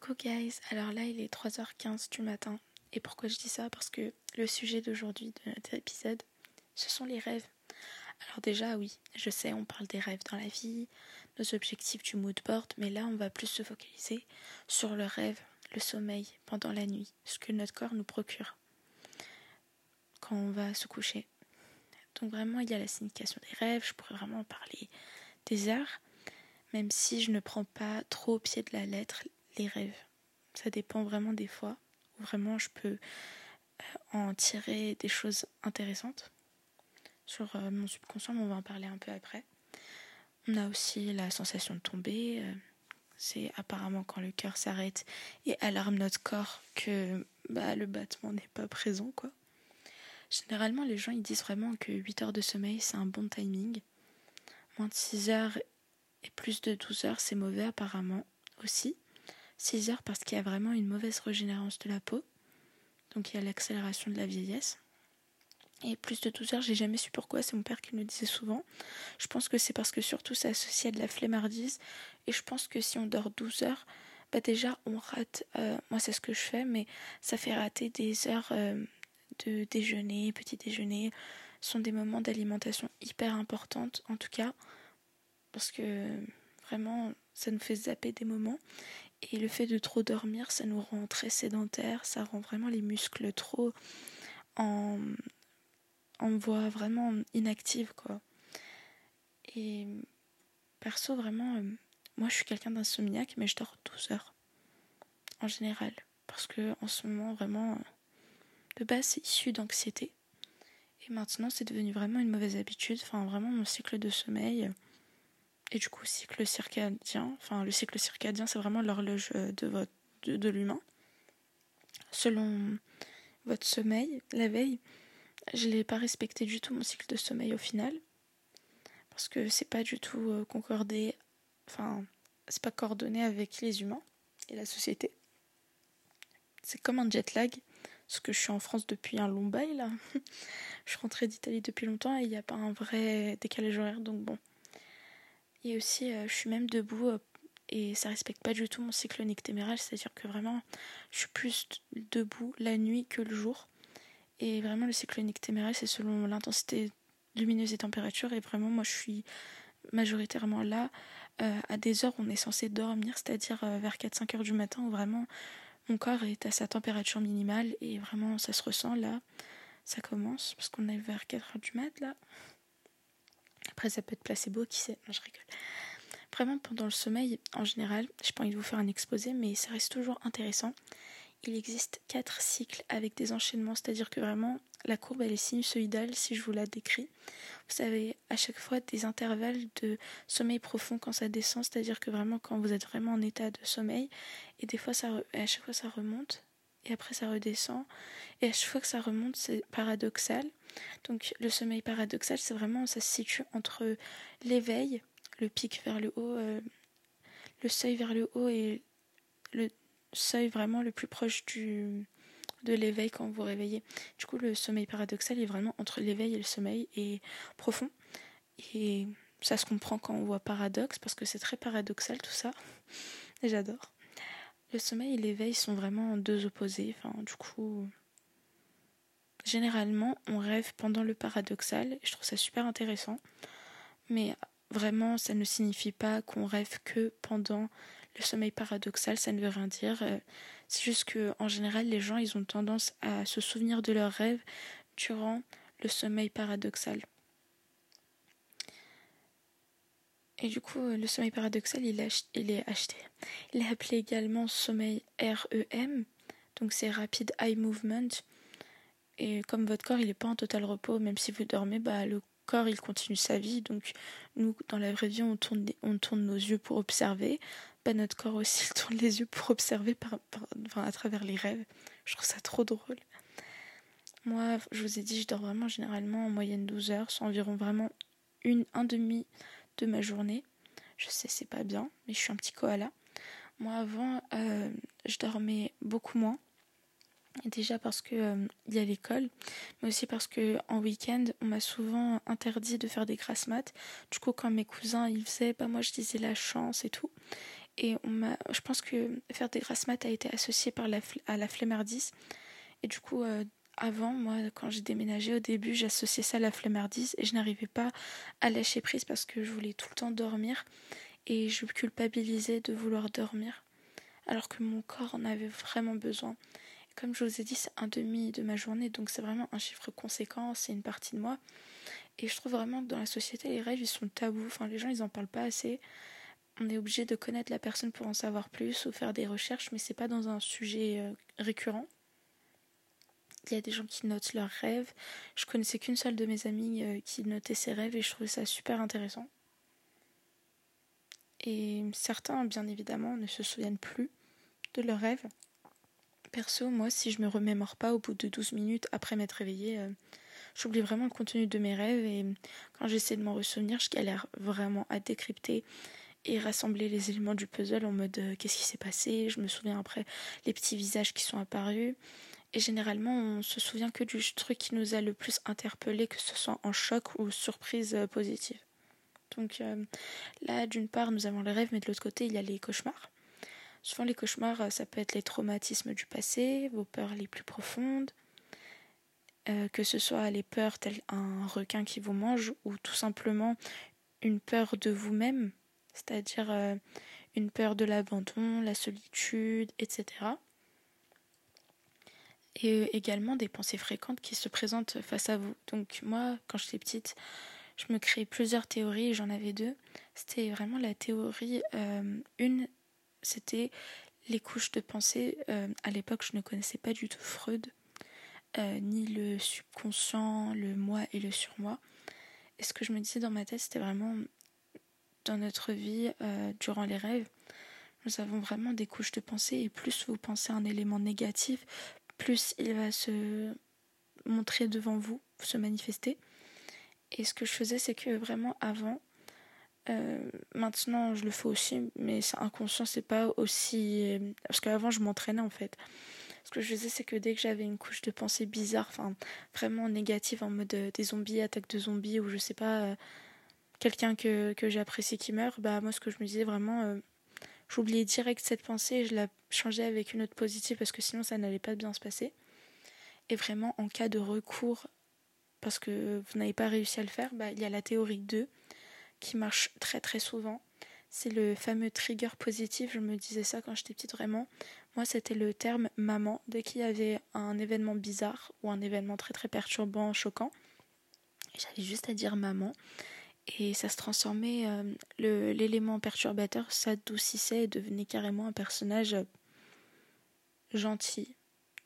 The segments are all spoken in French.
Coucou guys, alors là il est 3h15 du matin. Et pourquoi je dis ça? Parce que le sujet d'aujourd'hui de notre épisode, ce sont les rêves. Alors déjà oui, je sais, on parle des rêves dans la vie, nos objectifs du mood board, mais là on va plus se focaliser sur le rêve, le sommeil pendant la nuit, ce que notre corps nous procure quand on va se coucher. Donc vraiment il y a la signification des rêves, je pourrais vraiment en parler des heures, même si je ne prends pas trop au pied de la lettre les rêves. Ça dépend vraiment des fois où vraiment je peux euh, en tirer des choses intéressantes sur euh, mon subconscient, mais on va en parler un peu après. On a aussi la sensation de tomber. Euh, c'est apparemment quand le cœur s'arrête et alarme notre corps que bah, le battement n'est pas présent, quoi. Généralement, les gens ils disent vraiment que 8 heures de sommeil c'est un bon timing. Moins de 6 heures et plus de 12 heures c'est mauvais apparemment aussi. 6 heures parce qu'il y a vraiment une mauvaise régénérance de la peau. Donc il y a l'accélération de la vieillesse. Et plus de 12 heures, j'ai jamais su pourquoi, c'est mon père qui me le disait souvent. Je pense que c'est parce que surtout c'est associé à de la flemmardise. Et je pense que si on dort 12 heures, bah déjà on rate, euh, moi c'est ce que je fais, mais ça fait rater des heures euh, de déjeuner, petit déjeuner. Ce sont des moments d'alimentation hyper importantes en tout cas. Parce que vraiment ça nous fait zapper des moments. Et le fait de trop dormir, ça nous rend très sédentaires, ça rend vraiment les muscles trop en, en voie vraiment inactive, quoi. Et perso, vraiment, euh, moi je suis quelqu'un d'insomniaque, mais je dors 12 heures en général. Parce que en ce moment, vraiment, de base, c'est issu d'anxiété. Et maintenant, c'est devenu vraiment une mauvaise habitude. Enfin, vraiment, mon cycle de sommeil et du coup, cycle circadien, enfin le cycle circadien, c'est vraiment l'horloge euh, de, votre, de, l'humain. Selon votre sommeil, la veille, je n'ai pas respecté du tout mon cycle de sommeil au final. Parce que c'est pas du tout euh, concordé, enfin, c'est pas coordonné avec les humains et la société. C'est comme un jet lag, parce que je suis en France depuis un long bail là. je suis rentrée d'Italie depuis longtemps et il n'y a pas un vrai décalage horaire, donc bon. Et aussi, euh, je suis même debout euh, et ça respecte pas du tout mon cycle nictéméral, c'est-à-dire que vraiment, je suis plus debout la nuit que le jour. Et vraiment, le cycle nictéméral, c'est selon l'intensité lumineuse et température. Et vraiment, moi, je suis majoritairement là euh, à des heures où on est censé dormir, c'est-à-dire vers 4-5 heures du matin, où vraiment mon corps est à sa température minimale et vraiment ça se ressent là. Ça commence parce qu'on est vers 4 heures du mat là. Après, ça peut être placebo, qui sait. Non, je rigole. Vraiment, pendant le sommeil, en général, je pas envie de vous faire un exposé, mais ça reste toujours intéressant. Il existe quatre cycles avec des enchaînements, c'est-à-dire que vraiment, la courbe, elle est sinusoïdale si je vous la décris. Vous avez à chaque fois des intervalles de sommeil profond quand ça descend, c'est-à-dire que vraiment, quand vous êtes vraiment en état de sommeil, et des fois, ça, à chaque fois, ça remonte, et après ça redescend. Et à chaque fois que ça remonte, c'est paradoxal. Donc le sommeil paradoxal, c'est vraiment, ça se situe entre l'éveil, le pic vers le haut, euh, le seuil vers le haut et le seuil vraiment le plus proche du, de l'éveil quand vous réveillez. Du coup, le sommeil paradoxal est vraiment entre l'éveil et le sommeil et profond. Et ça se comprend quand on voit paradoxe parce que c'est très paradoxal tout ça. Et j'adore. Le sommeil et l'éveil sont vraiment deux opposés. Enfin, du coup, généralement, on rêve pendant le paradoxal. Je trouve ça super intéressant. Mais vraiment, ça ne signifie pas qu'on rêve que pendant le sommeil paradoxal. Ça ne veut rien dire. Euh, c'est juste que, en général, les gens, ils ont tendance à se souvenir de leurs rêves durant le sommeil paradoxal. Et du coup, le sommeil paradoxal, il, est acheté. Il est appelé également sommeil REM, donc c'est Rapid Eye Movement. Et comme votre corps, il n'est pas en total repos, même si vous dormez, bah, le corps, il continue sa vie. Donc nous, dans la vraie vie, on tourne, on tourne nos yeux pour observer. Bah, notre corps aussi, il tourne les yeux pour observer par, à travers les rêves. Je trouve ça trop drôle. Moi, je vous ai dit, je dors vraiment généralement en moyenne 12 heures, c'est environ vraiment une, un demi de ma journée. Je sais, c'est pas bien, mais je suis un petit koala. Moi, avant, euh, je dormais beaucoup moins. Déjà parce que euh, y a l'école, mais aussi parce que en week-end, on m'a souvent interdit de faire des grasses maths. Du coup, quand mes cousins ils faisaient, bah moi je disais la chance et tout. Et on je pense que faire des grasses mat a été associé par la, à la flemmardise. Et du coup, euh, avant, moi, quand j'ai déménagé au début, j'associais ça à la flemmardise et je n'arrivais pas à lâcher prise parce que je voulais tout le temps dormir et je culpabilisais de vouloir dormir alors que mon corps en avait vraiment besoin. comme je vous ai dit, c'est un demi de ma journée, donc c'est vraiment un chiffre conséquent, c'est une partie de moi. Et je trouve vraiment que dans la société, les rêves, ils sont tabous. Enfin, les gens, ils en parlent pas assez. On est obligé de connaître la personne pour en savoir plus ou faire des recherches, mais c'est pas dans un sujet euh, récurrent. Il y a des gens qui notent leurs rêves. Je connaissais qu'une seule de mes amies euh, qui notait ses rêves et je trouvais ça super intéressant. Et certains, bien évidemment, ne se souviennent plus de leurs rêves. Perso, moi, si je me remémore pas au bout de 12 minutes après m'être réveillée, euh, j'oublie vraiment le contenu de mes rêves et quand j'essaie de m'en ressouvenir, je galère vraiment à décrypter et rassembler les éléments du puzzle en mode euh, qu'est-ce qui s'est passé? Je me souviens après les petits visages qui sont apparus. Et généralement, on se souvient que du truc qui nous a le plus interpellé, que ce soit en choc ou surprise euh, positive. Donc euh, là, d'une part, nous avons les rêves, mais de l'autre côté, il y a les cauchemars. Souvent, les cauchemars, euh, ça peut être les traumatismes du passé, vos peurs les plus profondes, que ce soit les peurs telles un requin qui vous mange, ou tout simplement une peur de vous-même, c'est-à-dire une peur de l'abandon, la solitude, etc. Et également des pensées fréquentes qui se présentent face à vous. Donc moi, quand j'étais petite, je me créais plusieurs théories, j'en avais deux. C'était vraiment la théorie, euh, une, c'était les couches de pensée. Euh, à l'époque, je ne connaissais pas du tout Freud, euh, ni le subconscient, le moi et le surmoi. Et ce que je me disais dans ma tête, c'était vraiment dans notre vie, durant les rêves, nous avons vraiment des couches de pensée et plus vous pensez un élément négatif, plus il va se montrer devant vous, se manifester. Et ce que je faisais, c'est que vraiment avant, euh, maintenant je le fais aussi, mais c'est inconscient, c'est pas aussi. Parce qu'avant je m'entraînais en fait. Ce que je faisais, c'est que dès que j'avais une couche de pensée bizarre, enfin vraiment négative, en mode euh, des zombies, attaque de zombies, ou je sais pas, euh, quelqu'un que, que j'apprécie qui meurt, bah moi ce que je me disais vraiment, j'oubliais direct cette pensée et je la changeais avec une autre positive parce que sinon ça n'allait pas bien se passer. Et vraiment, en cas de recours parce que vous n'avez pas réussi à le faire, bah, il y a la théorie 2 qui marche très très souvent. C'est le fameux trigger positif, je me disais ça quand j'étais petite vraiment. Moi, c'était le terme maman. Dès qu'il y avait un événement bizarre ou un événement très très perturbant, choquant, j'avais juste à dire maman. Et ça se transformait, euh, l'élément perturbateur s'adoucissait et devenait carrément un personnage gentil,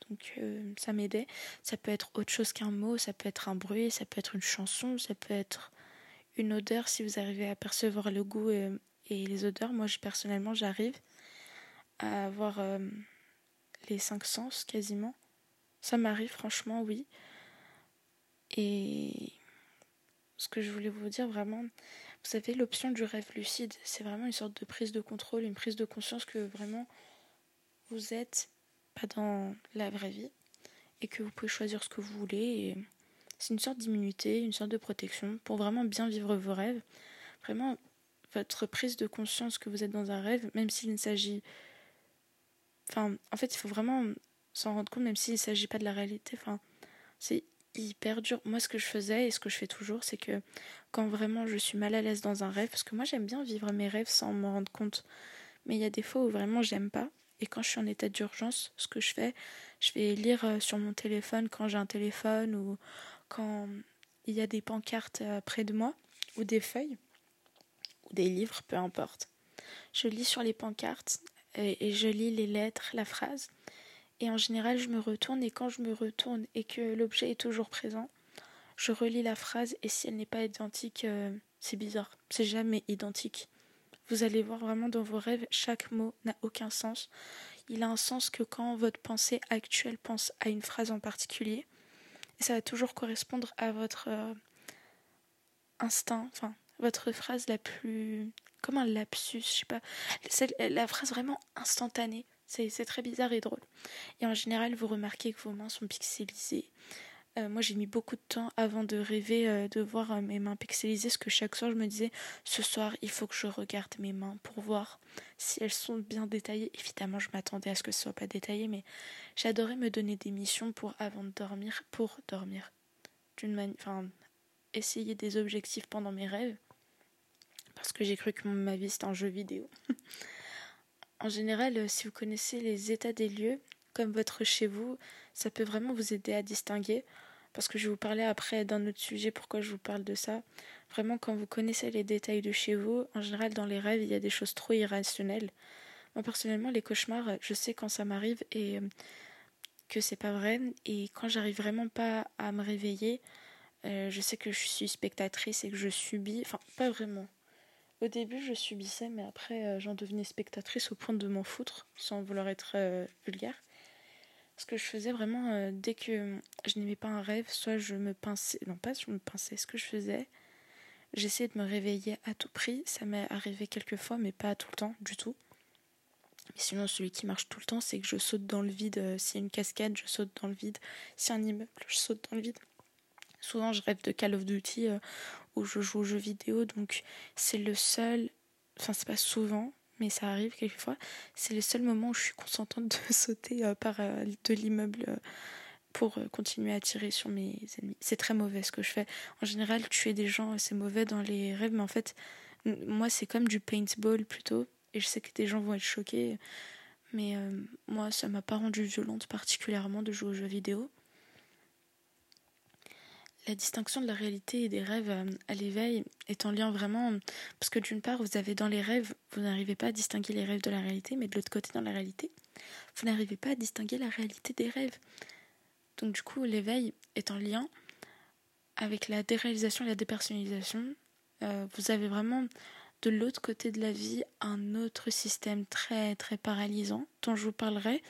donc euh, ça m'aidait. Ça peut être autre chose qu'un mot, ça peut être un bruit, ça peut être une chanson, ça peut être une odeur si vous arrivez à percevoir le goût et, les odeurs. Moi, personnellement, j'arrive à avoir euh, les cinq sens quasiment. Ça m'arrive franchement, oui. Et ce que je voulais vous dire vraiment, vous savez, l'option du rêve lucide, c'est vraiment une sorte de prise de contrôle, une prise de conscience que vraiment vous êtes dans la vraie vie et que vous pouvez choisir ce que vous voulez. c'est une sorte d'immunité, une sorte de protection pour vraiment bien vivre vos rêves. Vraiment, votre prise de conscience que vous êtes dans un rêve, même s'il ne s'agit. Enfin, en fait, il faut vraiment s'en rendre compte, même s'il ne s'agit pas de la réalité. Enfin, c'est hyper. Moi, ce que je faisais et ce que je fais toujours, c'est que quand vraiment je suis mal à l'aise dans un rêve, parce que moi j'aime bien vivre mes rêves sans m'en rendre compte, mais il y a des fois où vraiment j'aime pas, et quand je suis en état d'urgence, ce que je fais, je vais lire euh, sur mon téléphone quand j'ai un téléphone ou quand il y a des pancartes euh, près de moi ou des feuilles ou des livres, peu importe. Je lis sur les pancartes et, je lis les lettres, la phrase. Et en général, je me retourne et quand je me retourne et que l'objet est toujours présent, je relis la phrase et si elle n'est pas identique, euh, c'est bizarre. C'est jamais identique. Vous allez voir vraiment dans vos rêves, chaque mot n'a aucun sens. Il a un sens que quand votre pensée actuelle pense à une phrase en particulier. Et ça va toujours correspondre à votre euh, instinct, enfin, votre phrase la plus. comme un lapsus, je sais pas. La phrase vraiment instantanée. C'est très bizarre et drôle. Et en général, vous remarquez que vos mains sont pixelisées. euh, moi j'ai mis beaucoup de temps avant de rêver euh, de voir euh, mes mains pixelisées, parce que chaque soir je me disais ce soir il faut que je regarde mes mains pour voir si elles sont bien détaillées. Évidemment je m'attendais à ce que ce soit pas détaillé, mais j'adorais me donner des missions pour avant de dormir, pour dormir. D'une enfin essayer des objectifs pendant mes rêves, parce que j'ai cru que ma vie c'était un jeu vidéo. en général, si vous connaissez les états des lieux, comme votre chez vous, ça peut vraiment vous aider à distinguer. Parce que je vais vous parler après d'un autre sujet, pourquoi je vous parle de ça. Vraiment, quand vous connaissez les détails de chez vous, en général, dans les rêves, il y a des choses trop irrationnelles. Moi, personnellement, les cauchemars, je sais quand ça m'arrive et euh, que c'est pas vrai. Et quand j'arrive vraiment pas à me réveiller, euh, je sais que je suis spectatrice et que je subis. Enfin, pas vraiment. Au début, je subissais, mais après, euh, j'en devenais spectatrice au point de m'en foutre, sans vouloir être vulgaire. Ce que je faisais vraiment, euh, dès que je n'aimais pas un rêve, soit je me pinçais, non pas je me pinçais, ce que je faisais, j'essayais de me réveiller à tout prix. Ça m'est arrivé quelques fois, mais pas tout le temps, du tout. Mais sinon, celui qui marche tout le temps, c'est que je saute dans le vide. Euh, s'il y a une cascade, je saute dans le vide. S'il y a un immeuble, je saute dans le vide. Souvent, je rêve de Call of Duty euh, où je joue aux jeux vidéo, donc c'est le seul. Enfin, c'est pas souvent, mais ça arrive quelquefois. C'est le seul moment où je suis consentante de sauter euh, par euh, de l'immeuble pour continuer à tirer sur mes ennemis. C'est très mauvais ce que je fais. En général, tuer des gens, c'est mauvais dans les rêves, mais en fait, moi, c'est comme du paintball plutôt. Et je sais que des gens vont être choqués, mais moi, ça m'a pas rendue violente particulièrement de jouer aux jeux vidéo la distinction de la réalité et des rêves euh, à l'éveil est en lien vraiment parce que d'une part vous avez dans les rêves vous n'arrivez pas à distinguer les rêves de la réalité mais de l'autre côté dans la réalité vous n'arrivez pas à distinguer la réalité des rêves. Donc du coup l'éveil est en lien avec la déréalisation et la dépersonnalisation. Euh, vous avez vraiment de l'autre côté de la vie un autre système très très paralysant dont je vous parlerai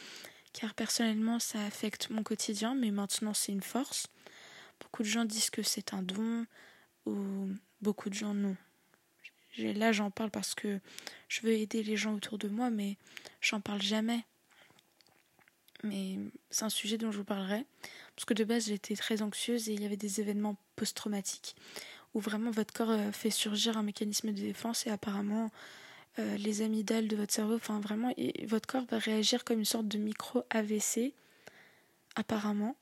car personnellement ça affecte mon quotidien mais maintenant c'est une force Beaucoup de gens disent que c'est un don, ou beaucoup de gens non. Là, j'en parle parce que je veux aider les gens autour de moi, mais j'en parle jamais. Mais c'est un sujet dont je vous parlerai. Parce que de base, j'étais très anxieuse et il y avait des événements post-traumatiques où vraiment votre corps euh, fait surgir un mécanisme de défense et apparemment euh, les amygdales de votre cerveau, enfin vraiment, votre corps va réagir comme une sorte de micro-AVC, apparemment.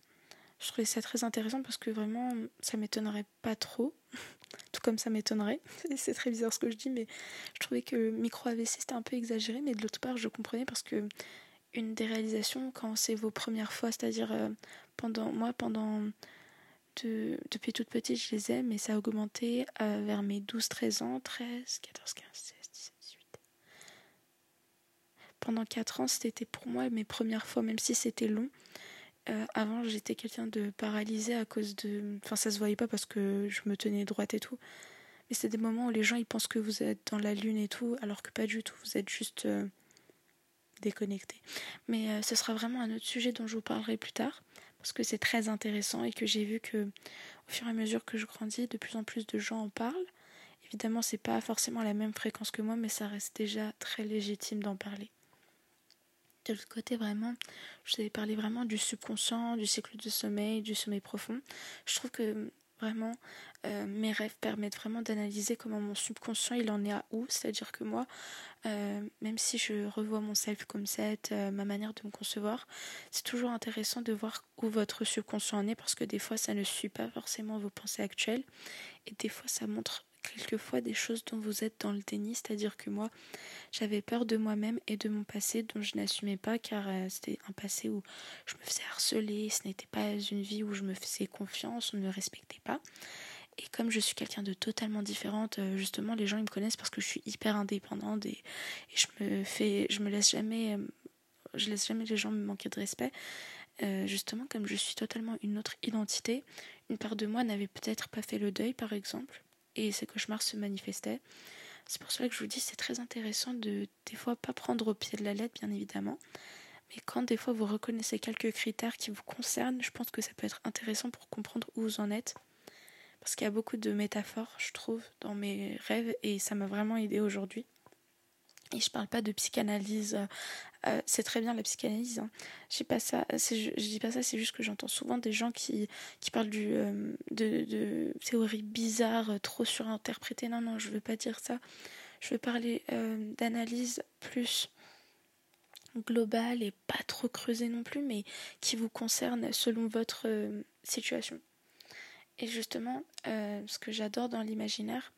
Je trouvais ça très intéressant parce que vraiment, ça m'étonnerait pas trop. Tout comme ça m'étonnerait. C'est très bizarre ce que je dis, mais je trouvais que micro AVC c'était un peu exagéré, mais de l'autre part, je comprenais parce que une des réalisations, quand c'est vos premières fois, c'est-à-dire euh, pendant moi, pendant de, depuis toute petite, je les aime, et ça a augmenté euh, vers mes 12-13 ans, 13, 14, 15, 16, 17, 18. Pendant 4 ans, c'était pour moi mes premières fois, même si c'était long. Euh, avant, j'étais quelqu'un de paralysé à cause de. Enfin, ça se voyait pas parce que je me tenais droite et tout. Mais c'est des moments où les gens ils pensent que vous êtes dans la lune et tout, alors que pas du tout. Vous êtes juste euh, déconnecté. Mais euh, ce sera vraiment un autre sujet dont je vous parlerai plus tard parce que c'est très intéressant et que j'ai vu que au fur et à mesure que je grandis, de plus en plus de gens en parlent. Évidemment, c'est pas forcément la même fréquence que moi, mais ça reste déjà très légitime d'en parler de l'autre côté, vraiment, je vous parlé vraiment du subconscient, du cycle de sommeil, du sommeil profond. Je trouve que vraiment, euh, mes rêves permettent vraiment d'analyser comment mon subconscient il en est à où. C'est-à-dire que moi, euh, même si je revois mon self comme set, euh, ma manière de me concevoir, c'est toujours intéressant de voir où votre subconscient en est parce que des fois ça ne suit pas forcément vos pensées actuelles et des fois ça montre quelquefois des choses dont vous êtes dans le déni, c'est-à-dire que moi, j'avais peur de moi-même et de mon passé dont je n'assumais pas car euh, c'était un passé où je me faisais harceler, ce n'était pas une vie où je me faisais confiance, on ne me respectait pas. Et comme je suis quelqu'un de totalement différente, euh, justement, les gens ils me connaissent parce que je suis hyper indépendante et, je me fais, je me laisse jamais, euh, je laisse jamais les gens me manquer de respect. justement, comme je suis totalement une autre identité, une part de moi n'avait peut-être pas fait le deuil, par exemple, et ces cauchemars se manifestaient. C'est pour cela que je vous dis c'est très intéressant de des fois pas prendre au pied de la lettre bien évidemment, mais quand des fois vous reconnaissez quelques critères qui vous concernent, je pense que ça peut être intéressant pour comprendre où vous en êtes. Parce qu'il y a beaucoup de métaphores, je trouve, dans mes rêves et ça m'a vraiment aidé aujourd'hui. Et je parle pas de psychanalyse. Euh, euh, c'est très bien la psychanalyse. Hein. Je, pas ça, je, dis pas ça, c'est juste que j'entends souvent des gens qui, qui parlent du, euh, de, théories bizarres, trop surinterprétées. Non, non, je veux pas dire ça. Je veux parler d'analyse plus globale et pas trop creusée non plus, mais qui vous concerne selon votre situation. Et justement, ce que j'adore dans l'imaginaire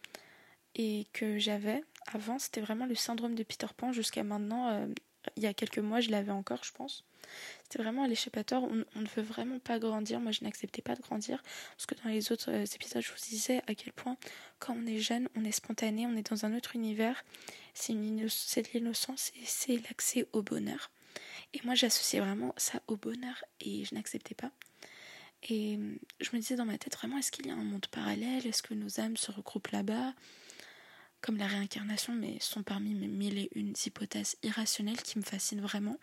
et que j'avais, avant, c'était vraiment le syndrome de Peter Pan. Jusqu'à maintenant, euh, il y a quelques mois, je l'avais encore, je pense. C'était vraiment l'échappatoire. On, on, ne veut vraiment pas grandir. Moi, je n'acceptais pas de grandir. Parce que dans les autres euh, épisodes, je vous disais à quel point, quand on est jeune, on est spontané, on est dans un autre univers. C'est l'innocence et c'est l'accès au bonheur. Et moi, j'associais vraiment ça au bonheur et je n'acceptais pas. Et je me disais dans ma tête, vraiment, est-ce qu'il y a un monde parallèle? Est-ce que nos âmes se regroupent là-bas? Comme la réincarnation, mais sont parmi mes mille et une hypothèses irrationnelles qui me fascinent vraiment,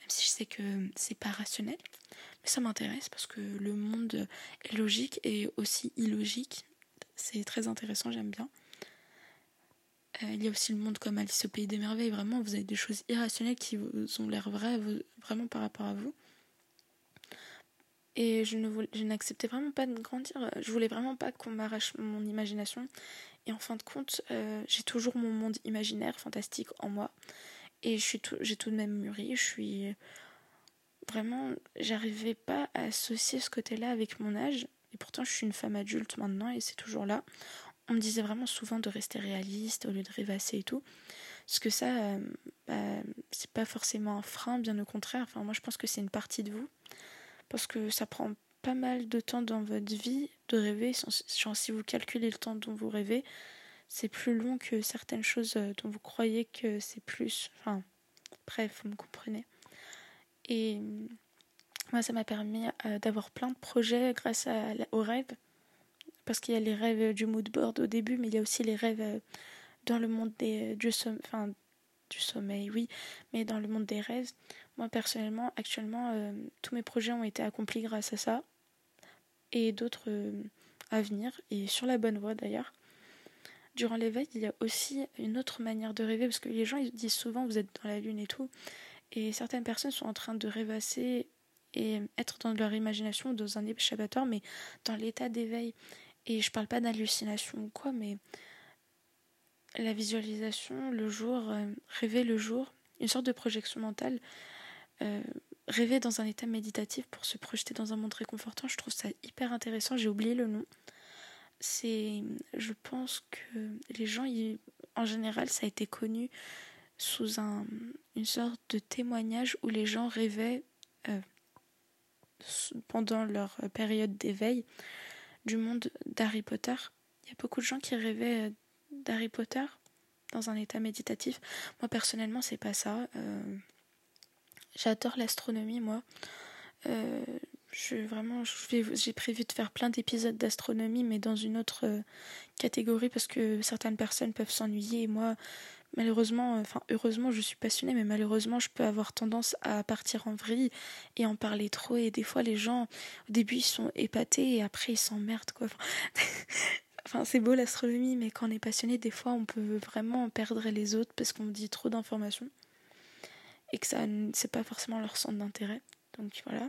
même si je sais que c'est pas rationnel. Mais ça m'intéresse parce que le monde est logique et aussi illogique. C'est très intéressant, j'aime bien. Euh, il y a aussi le monde comme Alice au Pays des Merveilles. Vraiment, vous avez des choses irrationnelles qui vous ont l'air vraies, vraiment par rapport à vous. Et je, je n'acceptais vraiment pas de grandir. Je voulais vraiment pas qu'on m'arrache mon imagination et en fin de compte, euh, j'ai toujours mon monde imaginaire fantastique en moi. Et j'ai tout de même mûri. Je suis vraiment, j'arrivais pas à associer ce côté-là avec mon âge. Et pourtant, je suis une femme adulte maintenant et c'est toujours là. On me disait vraiment souvent de rester réaliste au lieu de rêvasser et tout. Parce que ça, euh, bah, c'est pas forcément un frein, bien au contraire. Enfin, moi, je pense que c'est une partie de vous. Parce que ça prend pas mal de temps dans votre vie de rêver. Si vous calculez le temps dont vous rêvez, c'est plus long que certaines choses euh, dont vous croyez que c'est plus. Enfin, bref, vous me comprenez. Et moi, ça m'a permis euh, d'avoir plein de projets grâce aux rêves. Parce qu'il y a les rêves du mood board au début, mais il y a aussi les rêves euh, dans le monde des, du, enfin, du sommeil, oui, mais dans le monde des rêves. Moi, personnellement, actuellement, tous mes projets ont été accomplis grâce à ça et d'autres euh, à venir, et sur la bonne voie d'ailleurs. Durant l'éveil, il y a aussi une autre manière de rêver, parce que les gens ils disent souvent vous êtes dans la lune et tout, et certaines personnes sont en train de rêvasser et être dans leur imagination, dans un échappatoire, mais dans l'état d'éveil. Et je parle pas d'hallucination ou quoi, mais la visualisation, le jour, euh, rêver le jour, une sorte de projection mentale. Euh, rêver dans un état méditatif pour se projeter dans un monde réconfortant, je trouve ça hyper intéressant. J'ai oublié le nom. C'est, je pense que les gens, en général, ça a été connu sous un, une sorte de témoignage où les gens rêvaient euh, pendant leur période d'éveil du monde d'Harry Potter. Il y a beaucoup de gens qui rêvaient euh, d'Harry Potter dans un état méditatif. Moi personnellement, c'est pas ça. Euh, J'adore l'astronomie, moi. Euh, vraiment, j'ai prévu de faire plein d'épisodes d'astronomie, mais dans une autre euh, catégorie parce que certaines personnes peuvent s'ennuyer. Et moi, malheureusement, enfin heureusement, je suis passionnée, mais malheureusement, je peux avoir tendance à partir en vrille et en parler trop. Et des fois, les gens, au début, ils sont épatés et après, ils s'emmerdent, quoi. Enfin, c'est beau l'astronomie, mais quand on est passionné, des fois, on peut vraiment perdre les autres parce qu'on dit trop d'informations et que ça c'est pas forcément leur centre d'intérêt. Donc voilà.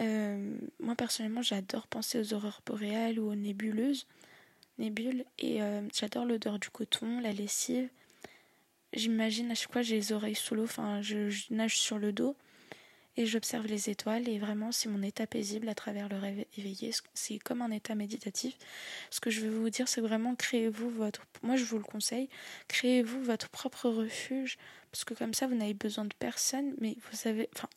Euh, moi personnellement, j'adore penser aux aurores boréales ou aux nébuleuses, nébules, et euh, j'adore l'odeur du coton, la lessive. J'imagine à chaque fois j'ai les oreilles sous l'eau, enfin je, nage sur le dos et j'observe les étoiles et vraiment c'est mon état paisible à travers le rêve éveillé. C'est comme un état méditatif. Ce que je veux vous dire, c'est vraiment créez-vous votre. Moi je vous le conseille, créez-vous votre propre refuge parce que comme ça vous n'avez besoin de personne, mais vous savez, enfin,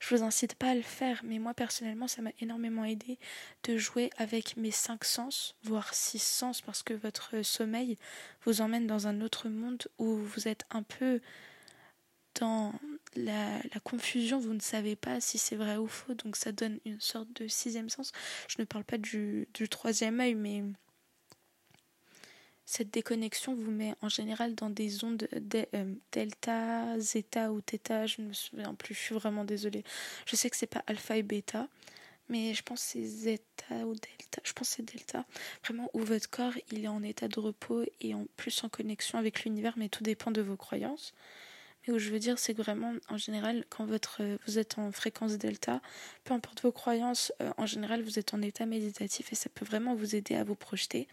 je vous incite pas à le faire, mais moi personnellement ça m'a énormément aidé de jouer avec mes cinq sens, voire six sens, parce que votre sommeil vous emmène dans un autre monde où vous êtes un peu dans la, confusion, vous ne savez pas si c'est vrai ou faux, donc ça donne une sorte de sixième sens. Je ne parle pas du, du troisième œil, mais cette déconnexion vous met en général dans des ondes euh, delta, zeta ou theta, je ne me souviens plus, je suis vraiment désolée. Je sais que c'est pas alpha et bêta, mais je pense que c'est Zeta ou Delta. Je pense que c'est Delta. Vraiment, où votre corps il est en état de repos et en plus en connexion avec l'univers, mais tout dépend de vos croyances. Mais où je veux dire, c'est que vraiment, en général, quand votre, vous êtes en fréquence Delta, peu importe vos croyances, euh, en général, vous êtes en état méditatif et ça peut vraiment vous aider à vous projeter.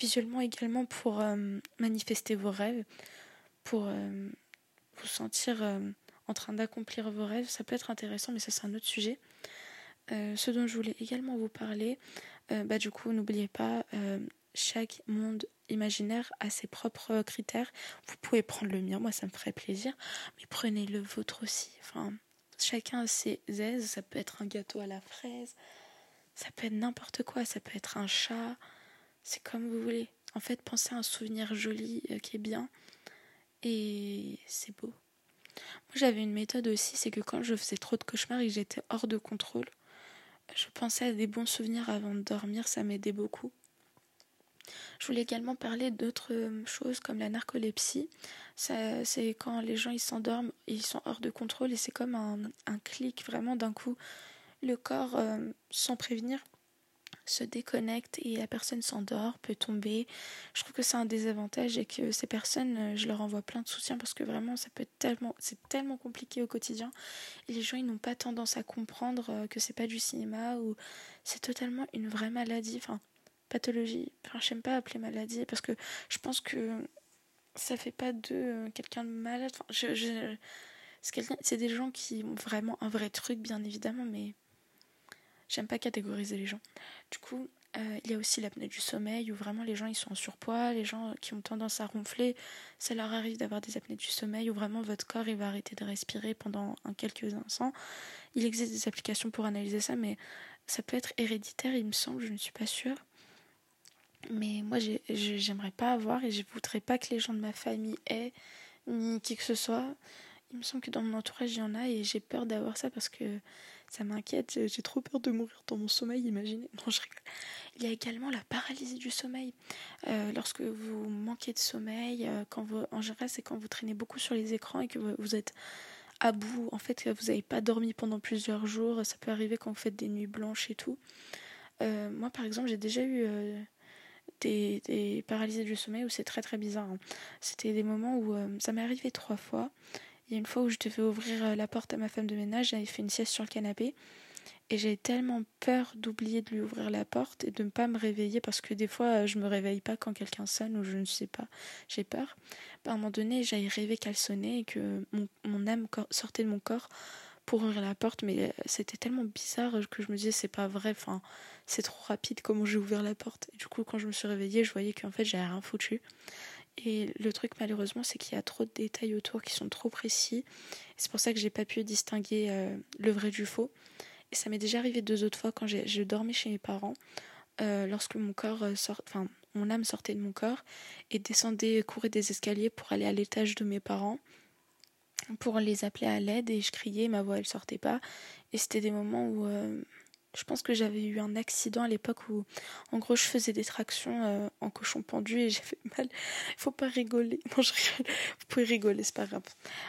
Visuellement également pour euh, manifester vos rêves, pour euh, vous sentir en train d'accomplir vos rêves. Ça peut être intéressant, mais ça, c'est un autre sujet. Ce dont je voulais également vous parler, bah, du coup, n'oubliez pas, chaque monde imaginaire a ses propres critères. Vous pouvez prendre le mien, moi ça me ferait plaisir, mais prenez le vôtre aussi. Enfin, chacun a ses aises. Ça peut être un gâteau à la fraise, ça peut être n'importe quoi, ça peut être un chat, c'est comme vous voulez. En fait, pensez à un souvenir joli qui est bien et c'est beau. Moi, j'avais une méthode aussi, c'est que quand je faisais trop de cauchemars et que j'étais hors de contrôle, je pensais à des bons souvenirs avant de dormir, ça m'aidait beaucoup. Je voulais également parler d'autres euh, choses comme la narcolepsie. C'est quand les gens ils s'endorment, ils sont hors de contrôle et c'est comme un, un, clic vraiment d'un coup. Le corps, euh, sans prévenir, se déconnecte et la personne s'endort, peut tomber. Je trouve que c'est un désavantage et que ces personnes, euh, je leur envoie plein de soutien parce que vraiment, ça peut être tellement, c'est tellement compliqué au quotidien. Et les gens, ils n'ont pas tendance à comprendre que c'est pas du cinéma ou c'est totalement une vraie maladie, pathologie. Enfin, j'aime pas appeler maladie parce que je pense que ça fait pas de euh, quelqu'un de malade. Enfin, je, je c'est des gens qui ont vraiment un vrai truc, bien évidemment, mais J'aime pas catégoriser les gens. Du coup, euh, il y a aussi l'apnée du sommeil où vraiment les gens ils sont en surpoids, les gens qui ont tendance à ronfler, ça leur arrive d'avoir des apnées du sommeil où vraiment votre corps il va arrêter de respirer pendant un quelques instants. Il existe des applications pour analyser ça, mais ça peut être héréditaire, il me semble, je ne suis pas sûre. Mais moi, j'aimerais pas avoir et je voudrais pas que les gens de ma famille aient, ni qui que ce soit. Il me semble que dans mon entourage, il y en a et j'ai peur d'avoir ça parce que ça m'inquiète, j'ai trop peur de mourir dans mon sommeil, imaginez. Non, je rigole. Il y a également la paralysie du sommeil. Euh, lorsque vous manquez de sommeil, euh, quand vous, en général, c'est quand vous traînez beaucoup sur les écrans et que vous, êtes à bout. En fait, vous n'avez pas dormi pendant plusieurs jours. Ça peut arriver quand vous faites des nuits blanches et tout. Euh, moi, par exemple, j'ai déjà eu des, des, paralysies du sommeil où c'est très très bizarre. Hein. C'était des moments où ça m'est arrivé trois fois. Il y a une fois où je devais ouvrir euh, la porte à ma femme de ménage, j'avais fait une sieste sur le canapé et j'ai tellement peur d'oublier de lui ouvrir la porte et de ne pas me réveiller parce que des fois euh, je me réveille pas quand quelqu'un sonne ou je ne sais pas, j'ai peur. À un moment donné, j'avais rêvé qu'elle sonnait et que mon, âme sortait de mon corps pour ouvrir la porte, mais euh, c'était tellement bizarre que je me disais c'est pas vrai, enfin c'est trop rapide comment j'ai ouvert la porte? Et du coup quand je me suis réveillée, je voyais qu'en fait j'avais rien foutu. Et le truc malheureusement c'est qu'il y a trop de détails autour qui sont trop précis. C'est pour ça que j'ai pas pu distinguer euh, le vrai du faux. Et ça m'est déjà arrivé deux autres fois quand je dormais chez mes parents, euh, lorsque mon corps sort, enfin mon âme sortait de mon corps et descendait, courait des escaliers pour aller à l'étage de mes parents pour les appeler à l'aide et je criais, ma voix elle sortait pas. Et c'était des moments où je pense que j'avais eu un accident à l'époque où, en gros, je faisais des tractions euh, en cochon pendu et j'ai fait mal. Il faut pas rigoler. Non, je rigole. Vous pouvez rigoler, c'est pas grave.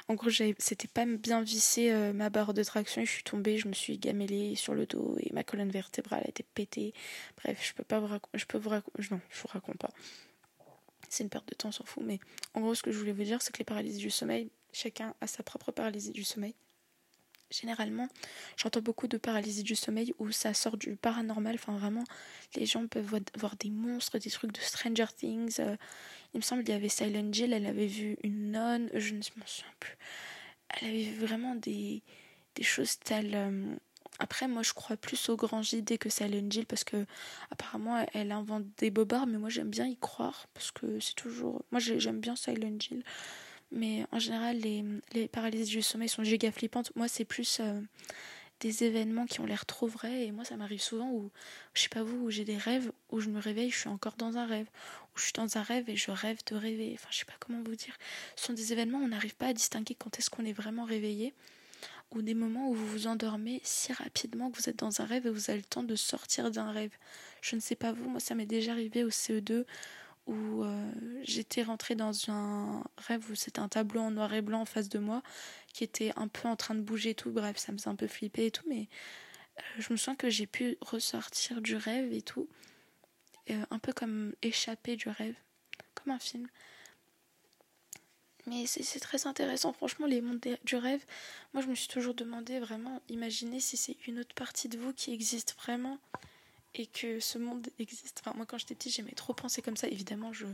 En gros, c'était pas bien vissé euh, ma barre de traction et je suis tombée, je me suis gamellée sur le dos et ma colonne vertébrale a été pétée. Bref, je peux pas vous raconter. Je peux vous raconter. Non, je vous raconte pas. C'est une perte de temps, on s'en fout. Mais en gros, ce que je voulais vous dire, c'est que les paralysies du sommeil, chacun a sa propre paralysie du sommeil. Généralement, j'entends beaucoup de paralysie du sommeil où ça sort du paranormal. Enfin, vraiment, les gens peuvent voir des monstres, des trucs de Stranger Things. Euh, il me semble qu'il y avait Silent Jill, elle avait vu une nonne, je ne m'en souviens plus. Elle avait vu vraiment des, des choses telles. Euh, après, moi, je crois plus aux grands idées que Silent Jill parce que, apparemment, elle invente des bobards, mais moi, j'aime bien y croire parce que c'est toujours. Moi, j'aime bien Silent Jill. Mais en général, les, les paralysies du sommeil sont giga flippantes. Moi, c'est plus euh, des événements qui ont l'air trop vrais. Et moi, ça m'arrive souvent où, je sais pas vous, où j'ai des rêves, où je me réveille, je suis encore dans un rêve. Où je suis dans un rêve et je rêve de rêver. Enfin, je sais pas comment vous dire. Ce sont des événements où on n'arrive pas à distinguer quand est-ce qu'on est vraiment réveillé. Ou des moments où vous vous endormez si rapidement que vous êtes dans un rêve et vous avez le temps de sortir d'un rêve. Je ne sais pas vous, moi ça m'est déjà arrivé au CE2 où euh, j'étais rentrée dans un rêve où c'était un tableau en noir et blanc en face de moi qui était un peu en train de bouger et tout. Bref, ça me faisait un peu flipper et tout, mais je me sens que j'ai pu ressortir du rêve et tout, un peu comme échapper du rêve, comme un film. Mais c'est très intéressant, franchement, les mondes du rêve. Moi, je me suis toujours demandé vraiment, imaginez si c'est une autre partie de vous qui existe vraiment et que ce monde existe. Enfin, moi, quand j'étais petite, j'aimais trop penser comme ça. Évidemment, je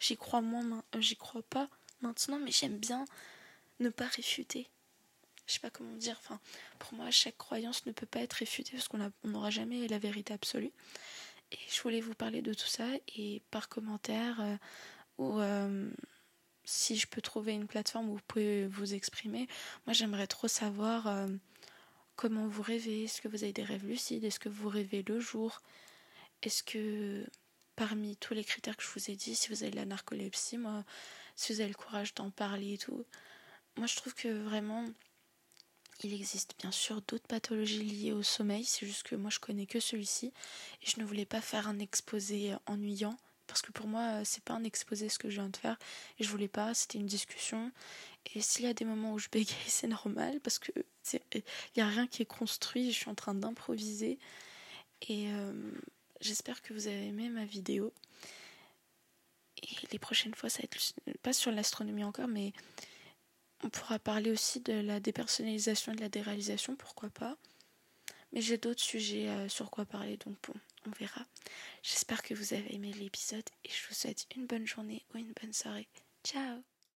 j'y crois moins, euh, j'y crois pas maintenant, mais j'aime bien ne pas réfuter. Je sais pas comment dire. Enfin, pour moi, chaque croyance ne peut pas être réfutée parce qu'on n'aura jamais la vérité absolue. Et je voulais vous parler de tout ça et par commentaire euh, ou euh, si je peux trouver une plateforme où vous pouvez vous exprimer. Moi, j'aimerais trop savoir comment vous rêvez, est-ce que vous avez des rêves lucides, est-ce que vous rêvez le jour, est-ce que parmi tous les critères que je vous ai dit, si vous avez de la narcolepsie, moi, si vous avez le courage d'en parler et tout, moi je trouve que vraiment il existe bien sûr d'autres pathologies liées au sommeil, c'est juste que moi je connais que celui-ci et je ne voulais pas faire un exposé ennuyant parce que pour moi c'est pas un exposé ce que je viens de faire et je voulais pas, c'était une discussion et s'il y a des moments où je bégaye, c'est normal parce que il n'y a rien qui est construit, je suis en train d'improviser. Et euh, j'espère que vous avez aimé ma vidéo. Et les prochaines fois, ça va être pas sur l'astronomie encore, mais on pourra parler aussi de la dépersonnalisation et de la déréalisation, pourquoi pas. Mais j'ai d'autres sujets euh, sur quoi parler, donc bon, on verra. J'espère que vous avez aimé l'épisode et je vous souhaite une bonne journée ou une bonne soirée. Ciao